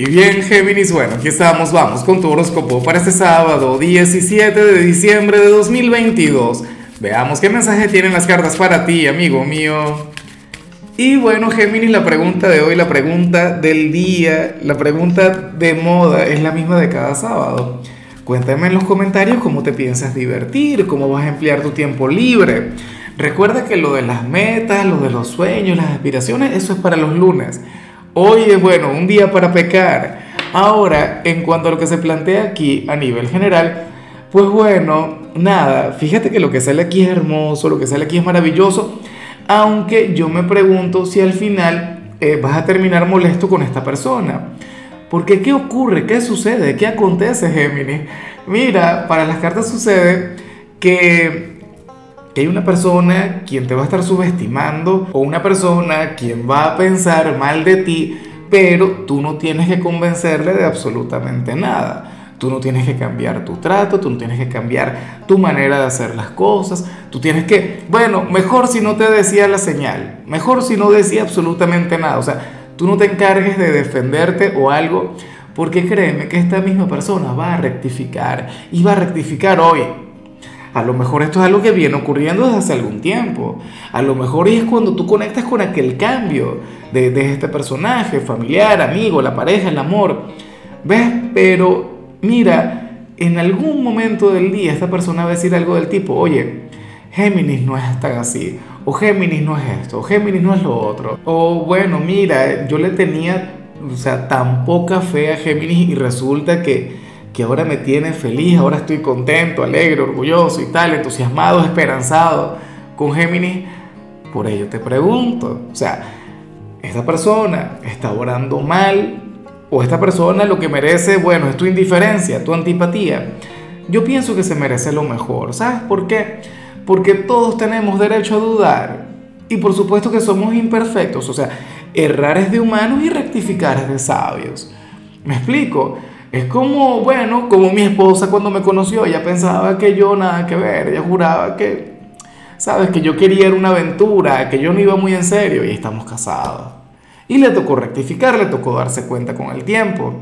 Y bien, Géminis, bueno, aquí estamos, vamos con tu horóscopo para este sábado 17 de diciembre de 2022. Veamos qué mensaje tienen las cartas para ti, amigo mío. Y bueno, Géminis, la pregunta de hoy, la pregunta del día, la pregunta de moda es la misma de cada sábado. Cuéntame en los comentarios cómo te piensas divertir, cómo vas a emplear tu tiempo libre. Recuerda que lo de las metas, lo de los sueños, las aspiraciones, eso es para los lunes. Hoy es bueno, un día para pecar. Ahora, en cuanto a lo que se plantea aquí a nivel general, pues bueno, nada, fíjate que lo que sale aquí es hermoso, lo que sale aquí es maravilloso, aunque yo me pregunto si al final eh, vas a terminar molesto con esta persona. Porque ¿qué ocurre? ¿Qué sucede? ¿Qué acontece, Géminis? Mira, para las cartas sucede que hay una persona quien te va a estar subestimando o una persona quien va a pensar mal de ti, pero tú no tienes que convencerle de absolutamente nada. Tú no tienes que cambiar tu trato, tú no tienes que cambiar tu manera de hacer las cosas. Tú tienes que, bueno, mejor si no te decía la señal, mejor si no decía absolutamente nada. O sea, tú no te encargues de defenderte o algo, porque créeme que esta misma persona va a rectificar y va a rectificar hoy. A lo mejor esto es algo que viene ocurriendo desde hace algún tiempo. A lo mejor es cuando tú conectas con aquel cambio de, este personaje, familiar, amigo, la pareja, el amor. ¿Ves? Pero mira, en algún momento del día esta persona va a decir algo del tipo, oye, Géminis no es tan así, o Géminis no es esto, o Géminis no es lo otro. O bueno, mira, yo le tenía, o sea, tan poca fe a Géminis y resulta que que ahora me tiene feliz, ahora estoy contento, alegre, orgulloso y tal, entusiasmado, esperanzado con Géminis, por ello te pregunto, o sea, esta persona está orando mal o esta persona lo que merece, bueno, es tu indiferencia, tu antipatía. Yo pienso que se merece lo mejor, ¿sabes por qué? Porque todos tenemos derecho a dudar y por supuesto que somos imperfectos, o sea, errar es de humanos y rectificar es de sabios. ¿Me explico? Es como, bueno, como mi esposa cuando me conoció, ella pensaba que yo nada que ver, ella juraba que, sabes, que yo quería una aventura, que yo no iba muy en serio y estamos casados. Y le tocó rectificar, le tocó darse cuenta con el tiempo.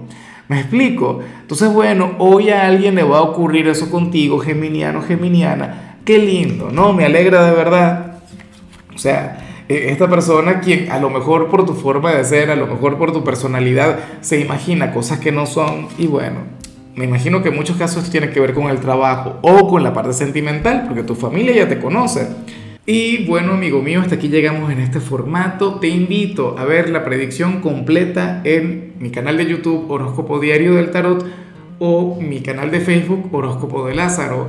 ¿Me explico? Entonces, bueno, hoy a alguien le va a ocurrir eso contigo, geminiano, geminiana. Qué lindo, ¿no? Me alegra de verdad. O sea, esta persona quien a lo mejor por tu forma de ser, a lo mejor por tu personalidad, se imagina cosas que no son y bueno, me imagino que en muchos casos tiene que ver con el trabajo o con la parte sentimental, porque tu familia ya te conoce. Y bueno, amigo mío, hasta aquí llegamos en este formato. Te invito a ver la predicción completa en mi canal de YouTube Horóscopo Diario del Tarot o mi canal de Facebook Horóscopo de Lázaro.